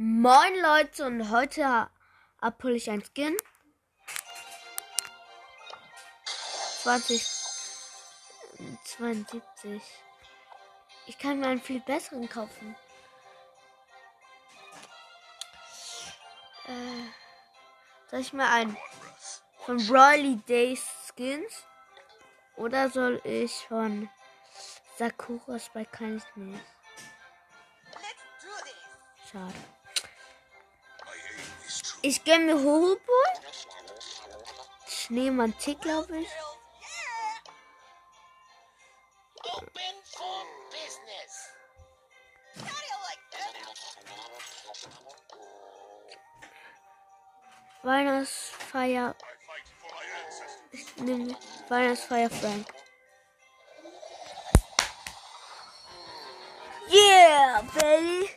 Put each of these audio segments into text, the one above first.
Moin Leute und heute abhole ich ein Skin. 20 72. Ich kann mir einen viel besseren kaufen. Äh, soll ich mir einen von Broly Days Skins oder soll ich von Sakuras bei keines nehmen? Schade. Ich gönne mir. Schneemann Tick, glaube ich. Weihnachtsfeier. Ich nehme Weihnachtsfeier Frank. Yeah, baby.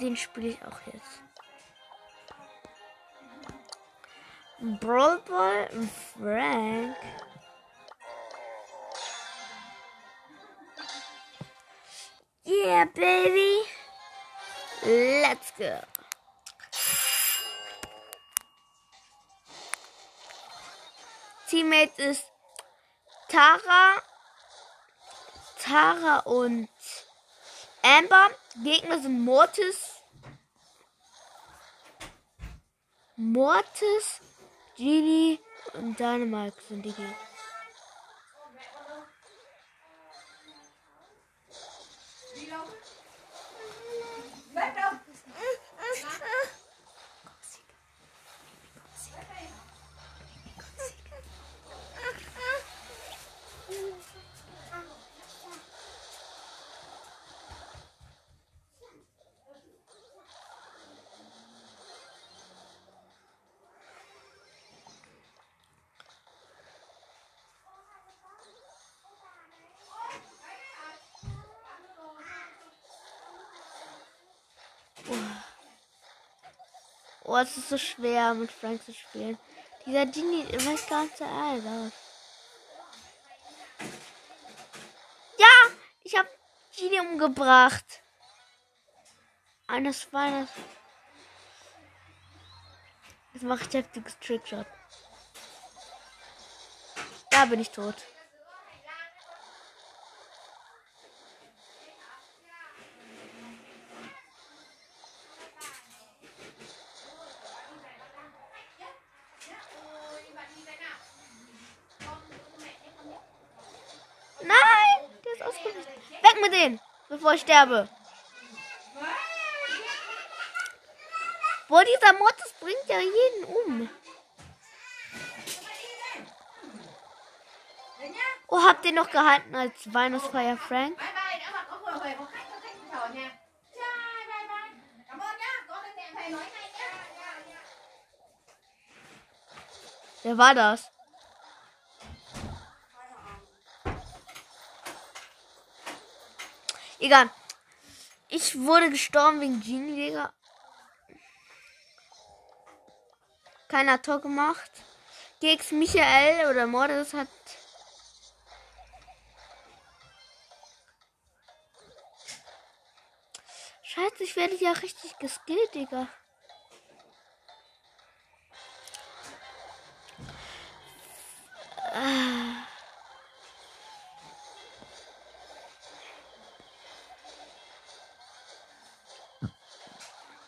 Den spiele ich auch jetzt. Brawl Ball Frank. Yeah, baby. Let's go. Teammate ist Tara, Tara und Amber. Gegner sind Mortis, Mortis, Genie und Dynamite sind die Gegner. Oh, es ist so schwer mit Frank zu spielen. Dieser nicht so alt aus. Ja, ich habe Genie umgebracht. Eines Weihnachts. Jetzt mache ich heftiges Trickshot. Da bin ich tot. Nein, der ist ausgewichen. Weg mit denen, bevor ich sterbe. Boah, dieser Mortis bringt ja jeden um. Oh, habt ihr noch gehalten als Weihnachtsfeier Frank? Bye bye, đã Egal. Ich wurde gestorben wegen Genie, Digga. Keiner Tor gemacht. Gex Michael oder Mordes hat. Scheiße, ich werde ja richtig geskillt, Digga.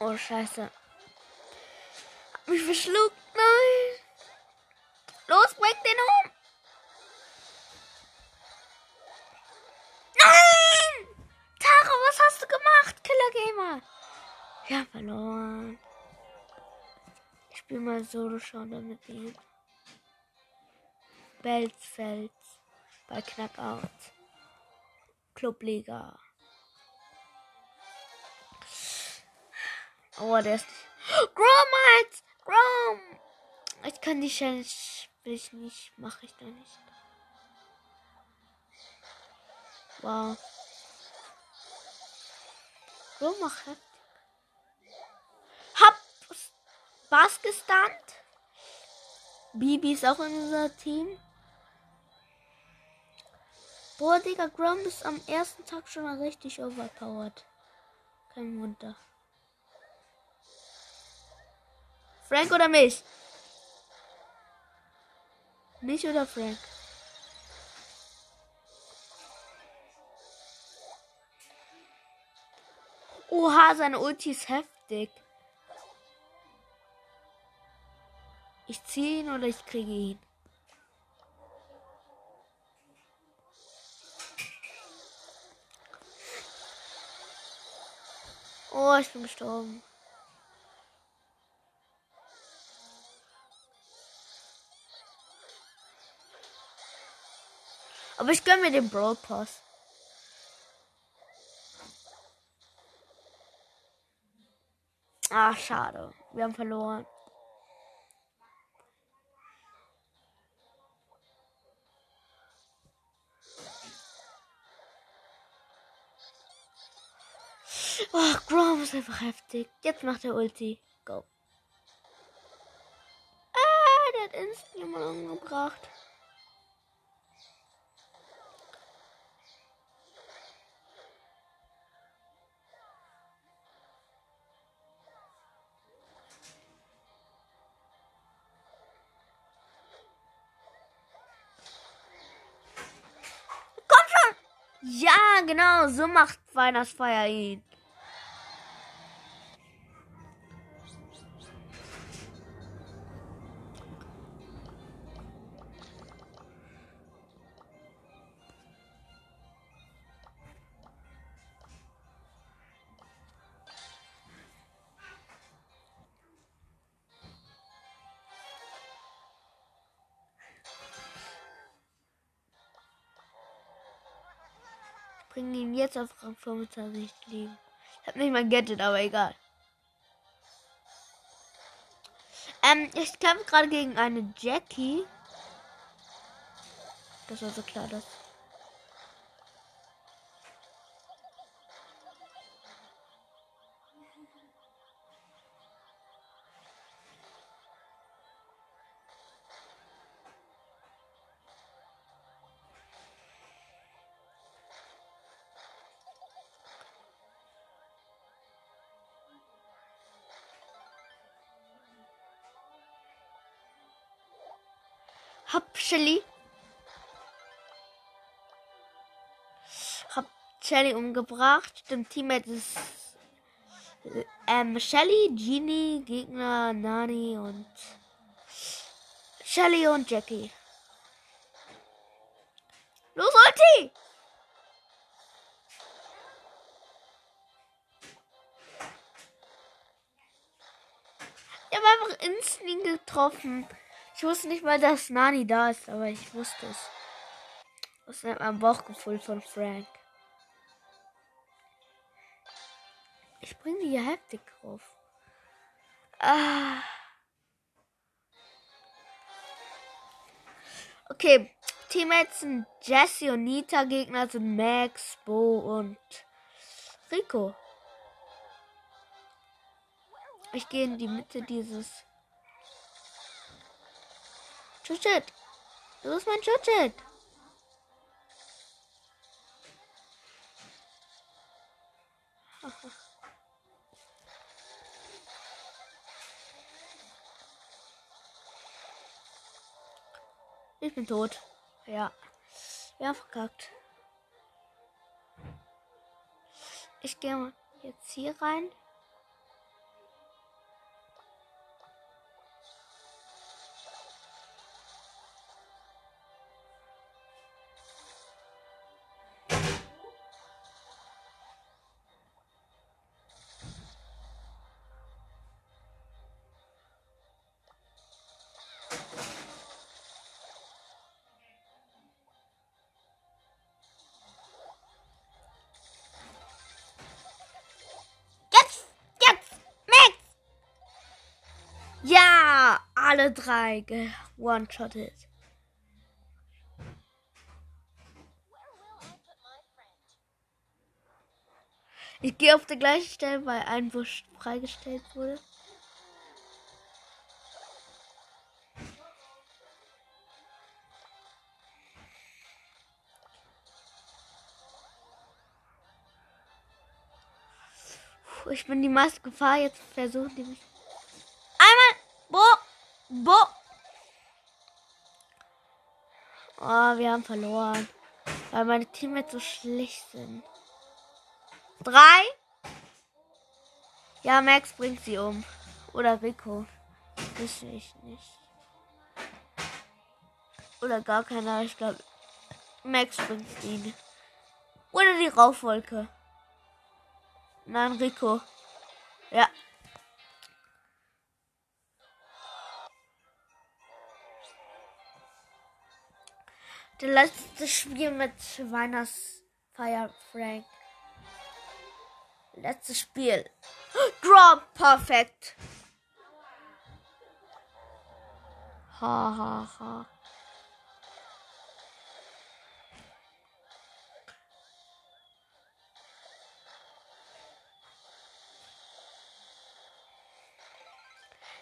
Oh, scheiße. Hab mich verschluckt. Nein. Los, bring den um. Nein! Tara, was hast du gemacht, Killer Gamer? Ja, verloren. Ich spiel mal Solo-Showdown mit ihm. Belzfeld bei Knackout. Clubliga. Oh, der ist. Grom halt! Grom! Ich kann die Challenge. Will ich nicht. Mache ich da nicht. Wow. Grom macht. Hab Bass gestunt. Bibi ist auch in unser Team. Boah, Digga, Grom ist am ersten Tag schon mal richtig overpowered. Kein Wunder. Frank oder mich? Mich oder Frank? Oha, seine Ulti ist heftig. Ich ziehe ihn oder ich kriege ihn. Oh, ich bin gestorben. Aber ich gönne mir den Brawl Pass. Ah, schade. Wir haben verloren. Oh, Grom ist einfach heftig. Jetzt macht er Ulti. Go. Ah, der hat instant jemanden umgebracht. Ja, genau, so macht Weihnachtsfeier ihn. Jetzt auf Rang 25 liegen. Ich habe nicht mal Gadget, aber egal. Ähm, ich kämpfe gerade gegen eine Jackie. Das war so klar, dass. Hab Shelly. Hab Shelly umgebracht. Dem Teammate ist ähm, Shelly, Genie, Gegner, Nani und Shelly und Jackie. Los, Ulti! Ich habe einfach instant getroffen. Ich wusste nicht mal, dass Nani da ist, aber ich wusste es. Das nennt man Bauchgefühl von Frank. Ich bringe die heftig drauf. Ah. Okay, Teammates sind Jesse und Nita, Gegner sind Max, Bo und Rico. Ich gehe in die Mitte dieses Schutzschild. Du bist mein Schutzschild. Ich bin tot. Ja. Ja, verkackt. Ich gehe jetzt hier rein. Ja, alle drei one-shotted. Ich gehe auf der gleichen Stelle, weil ein Busch freigestellt wurde. Ich bin die meiste Gefahr, jetzt versuchen die mich Einmal. Bo. Bo. Oh, wir haben verloren. Weil meine Teammates so schlecht sind. Drei. Ja, Max bringt sie um. Oder Rico. Wüsste ich nicht. Oder gar keiner. Ich glaube, Max bringt ihn. Oder die Rauchwolke. Nein, Rico. Der letzte Spiel mit Weihnachtsfeier Frank. Letztes Spiel. Draw perfekt. Ha ha ha.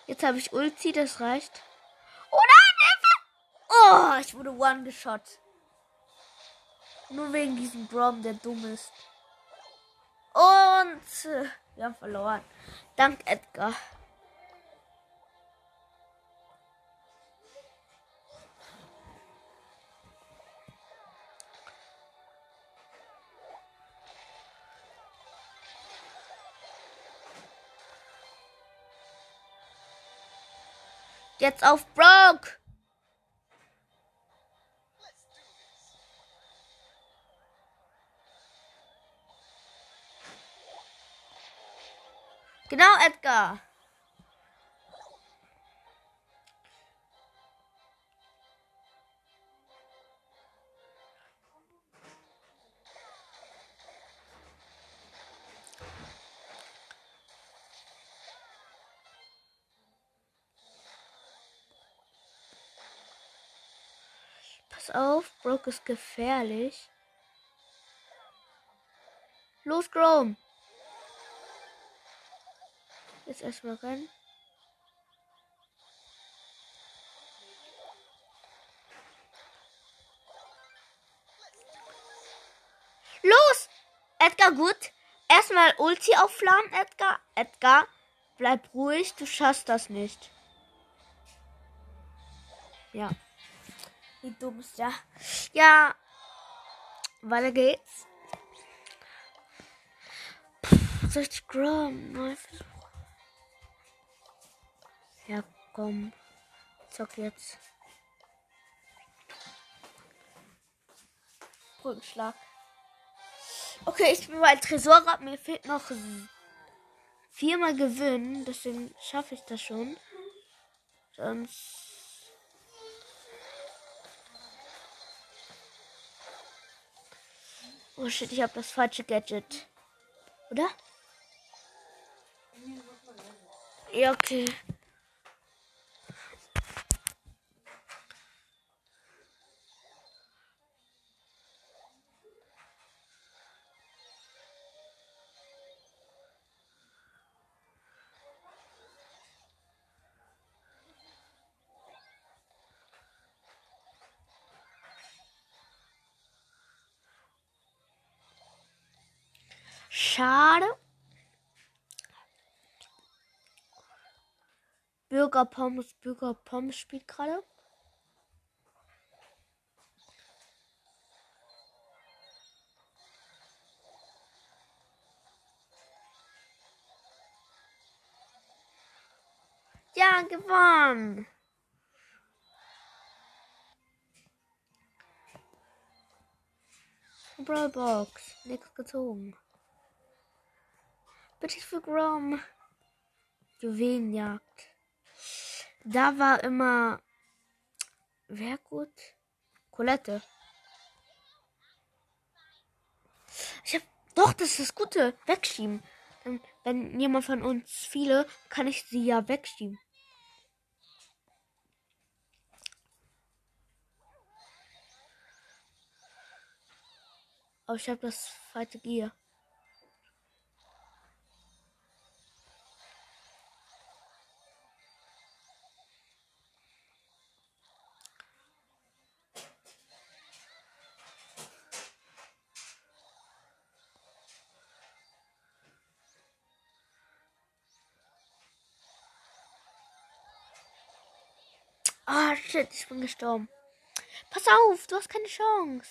Jetzt habe ich Ulti, das reicht. Oh ich wurde one geschot. Nur wegen diesem Brom, der dumm ist. Und äh, wir haben verloren. Dank Edgar. Jetzt auf Broke. Genau, Edgar. Pass auf, Broke ist gefährlich. Los, Grom. Jetzt erstmal rennen. Los! Edgar, gut. Erstmal Ulti aufladen, Edgar. Edgar, bleib ruhig, du schaffst das nicht. Ja. Wie dumm ist der? Ja. Weiter geht's. Pff, 60 Gramm. Nein, Versuch. Ja, komm. Zock jetzt. Brückenschlag. Okay, ich bin bei Tresorrad. Mir fehlt noch viermal gewinnen. Deswegen schaffe ich das schon. Sonst. Oh shit, ich habe das falsche Gadget. Oder? Ja, okay. Schade. Bürger Pommes, Bürger Pommes spielt gerade. Ja, gewonnen. Brawlbox, nichts gezogen. Bitte für Grom. Juwelenjagd. Da war immer. Wer gut? Colette. Ich hab. Doch, das ist das Gute. Wegschieben. Dann, wenn jemand von uns viele, kann ich sie ja wegschieben. Aber ich habe das falsche Gier. Shit, ich bin gestorben. Pass auf, du hast keine Chance.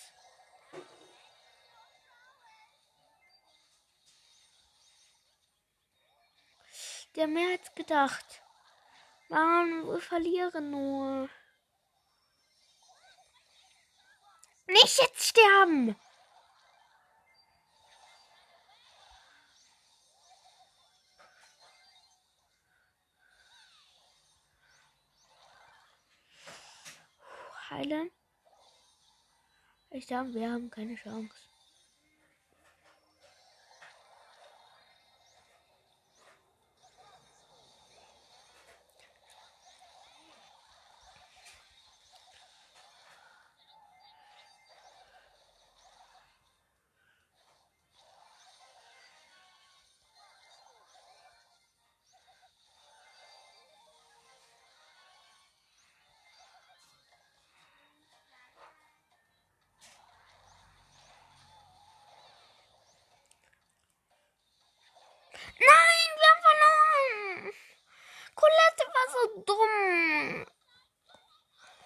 Der mehr als gedacht. Mann, wir verlieren nur. Nicht jetzt sterben! Heilen. Ich sage, wir haben keine Chance.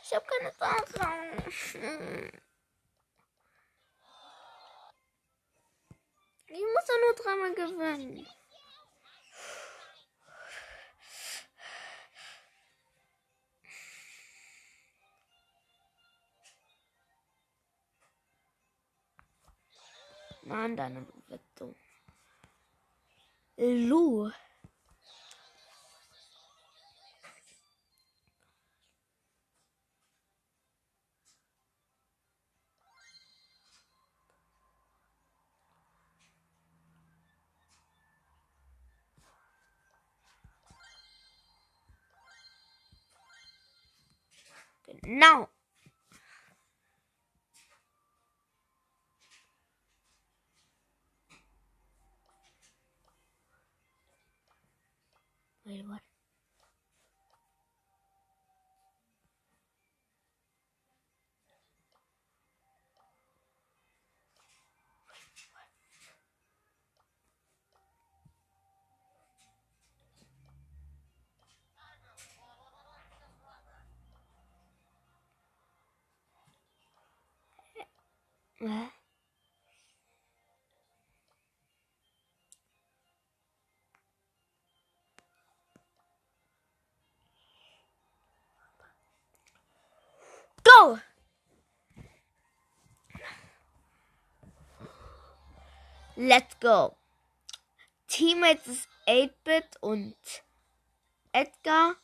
Ich habe keine Chance. Ich muss ja nur dreimal gewinnen. Mann, deine Bewertung. Lu. Genau. Wait, what? Hä? Go! Let's go. Teammates ist 8-Bit und Edgar.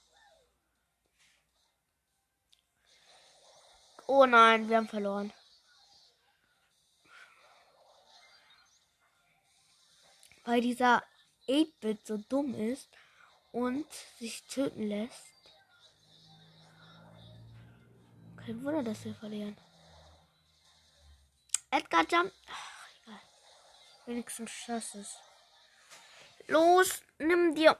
Oh nein, wir haben verloren. Weil dieser 8-Bit so dumm ist und sich töten lässt. Kein Wunder, dass wir verlieren. Edgar Jump. Ach, egal. Wenigstens schaffst es. Los, nimm dir.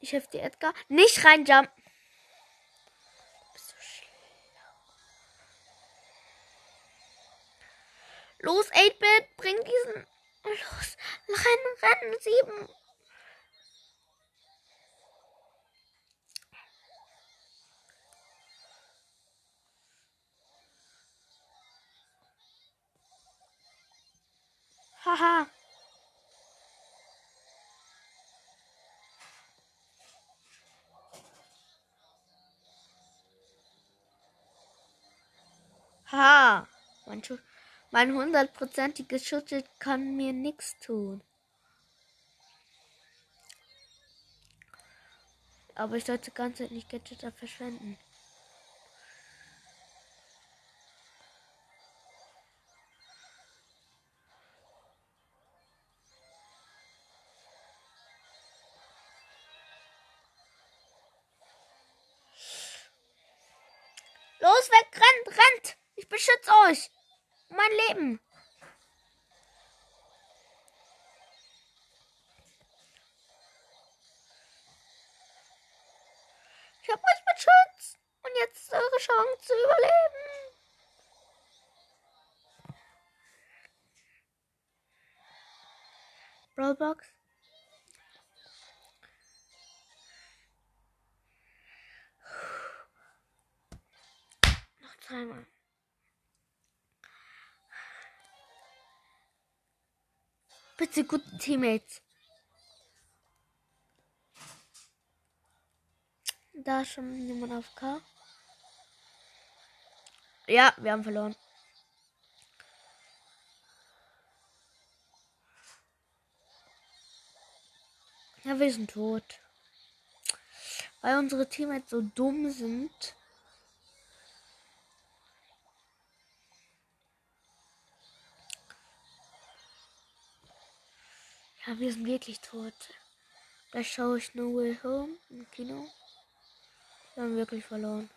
Ich helfe dir, Edgar. Nicht reinjumpen. Los, 8-Bit, bring diesen. Los, rennen, rennen, 7. Haha. Ha. Mein, Schu mein hundertprozentiges Schutzschild kann mir nichts tun. Aber ich sollte ganz nicht Gadget verschwenden. Roblox. Noch zweimal. Bitte guten Teammates. Da ist schon jemand auf K. Ja, wir haben verloren. Ja, wir sind tot. Weil unsere Teammates so dumm sind. Ja, wir sind wirklich tot. Da schaue ich No Way Home im Kino. Wir haben wirklich verloren.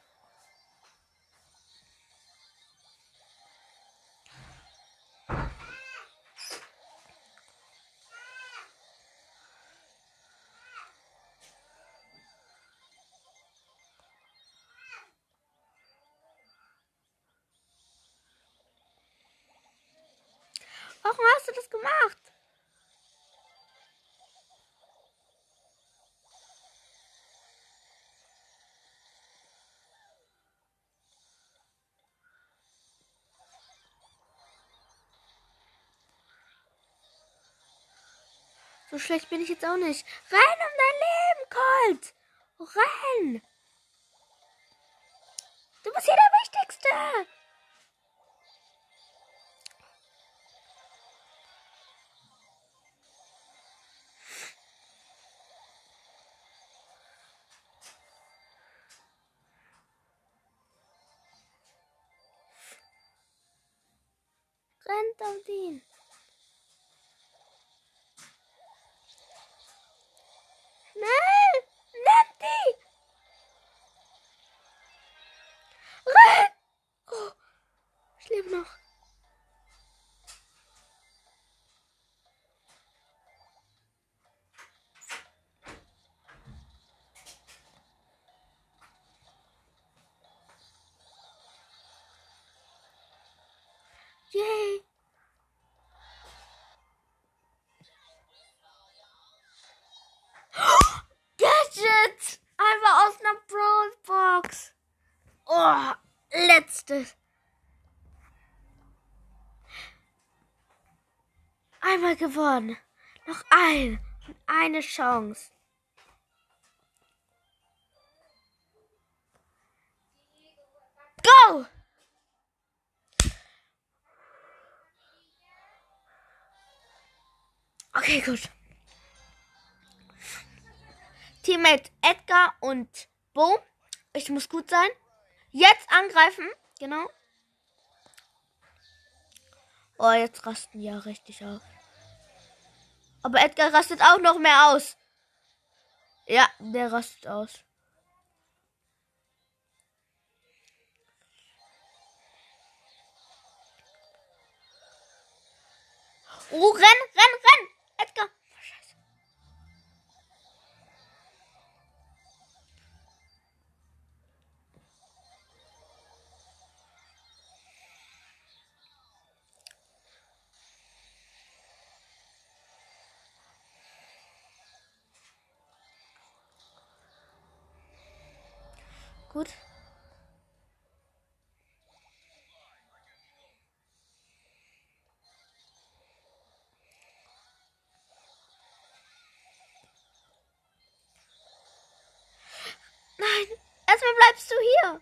Warum hast du das gemacht? So schlecht bin ich jetzt auch nicht. Renn um dein Leben, Colt! Renn! Du bist hier der Wichtigste! Rennt auf ihn. Letztes. Einmal gewonnen. Noch ein. Eine Chance. Go! Okay, gut. Teammate Edgar und Bo. Ich muss gut sein. Jetzt angreifen. Genau. Oh, jetzt rasten die ja richtig auf. Aber Edgar rastet auch noch mehr aus. Ja, der rastet aus. Oh, renn, renn, renn! Edgar! Gut. Nein, erstmal bleibst du hier.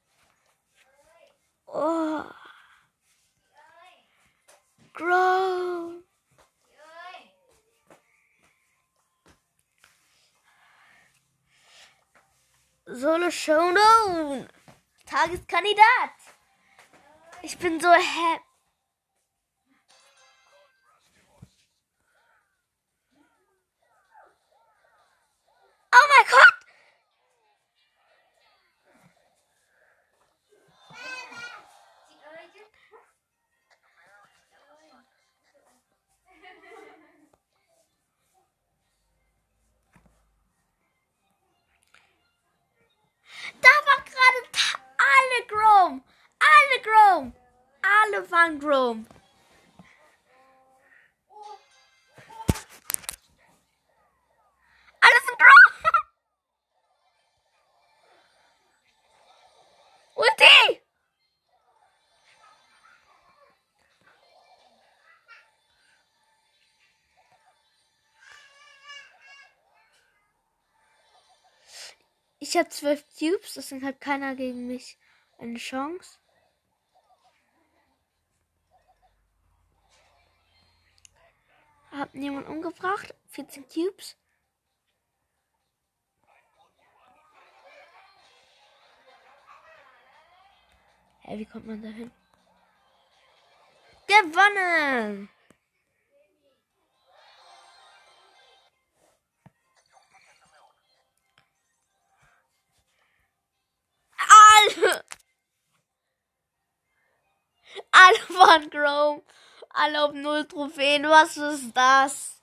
Oh. Grow. Solo Showdown. Tageskandidat. Ich bin so happy. Oh mein Gott! Grom. Alle sind Grom. Ulti. Ich habe zwölf Cubes, deswegen hat keiner gegen mich eine Chance. Hab niemand umgebracht. 14 Cubes. Hä, wie kommt man da hin? Gewonnen! Alle! Alle waren Chrome. Alle auf null Trophäen. Was ist das?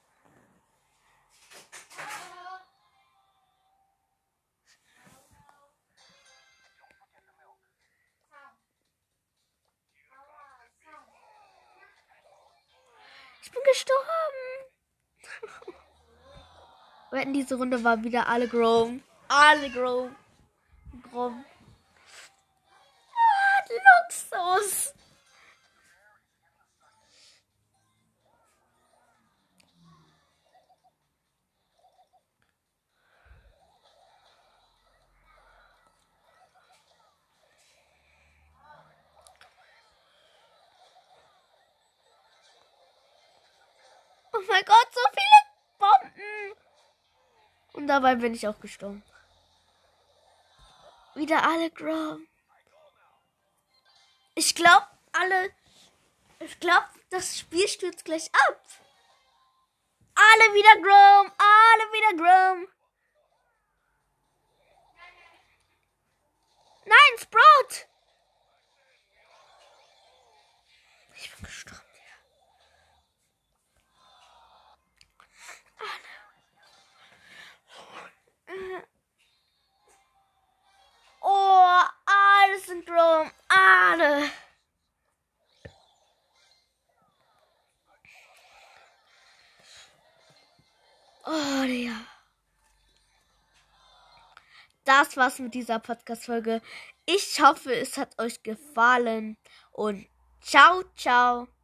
Ich bin gestorben. Wetten, diese Runde war wieder alle Grom. Alle Grom. Grom. Ah, Luxus. Mein Gott, so viele Bomben. Und dabei bin ich auch gestorben. Wieder alle Grom. Ich glaube, alle. Ich glaube, das Spiel stürzt gleich ab. Alle wieder Grom. Alle wieder Grom. Nein, Sprout. Ich bin gestorben. Oh, alle sind Grom. Alle. Oh, ja. Das war's mit dieser Podcast-Folge. Ich hoffe, es hat euch gefallen. Und ciao, ciao.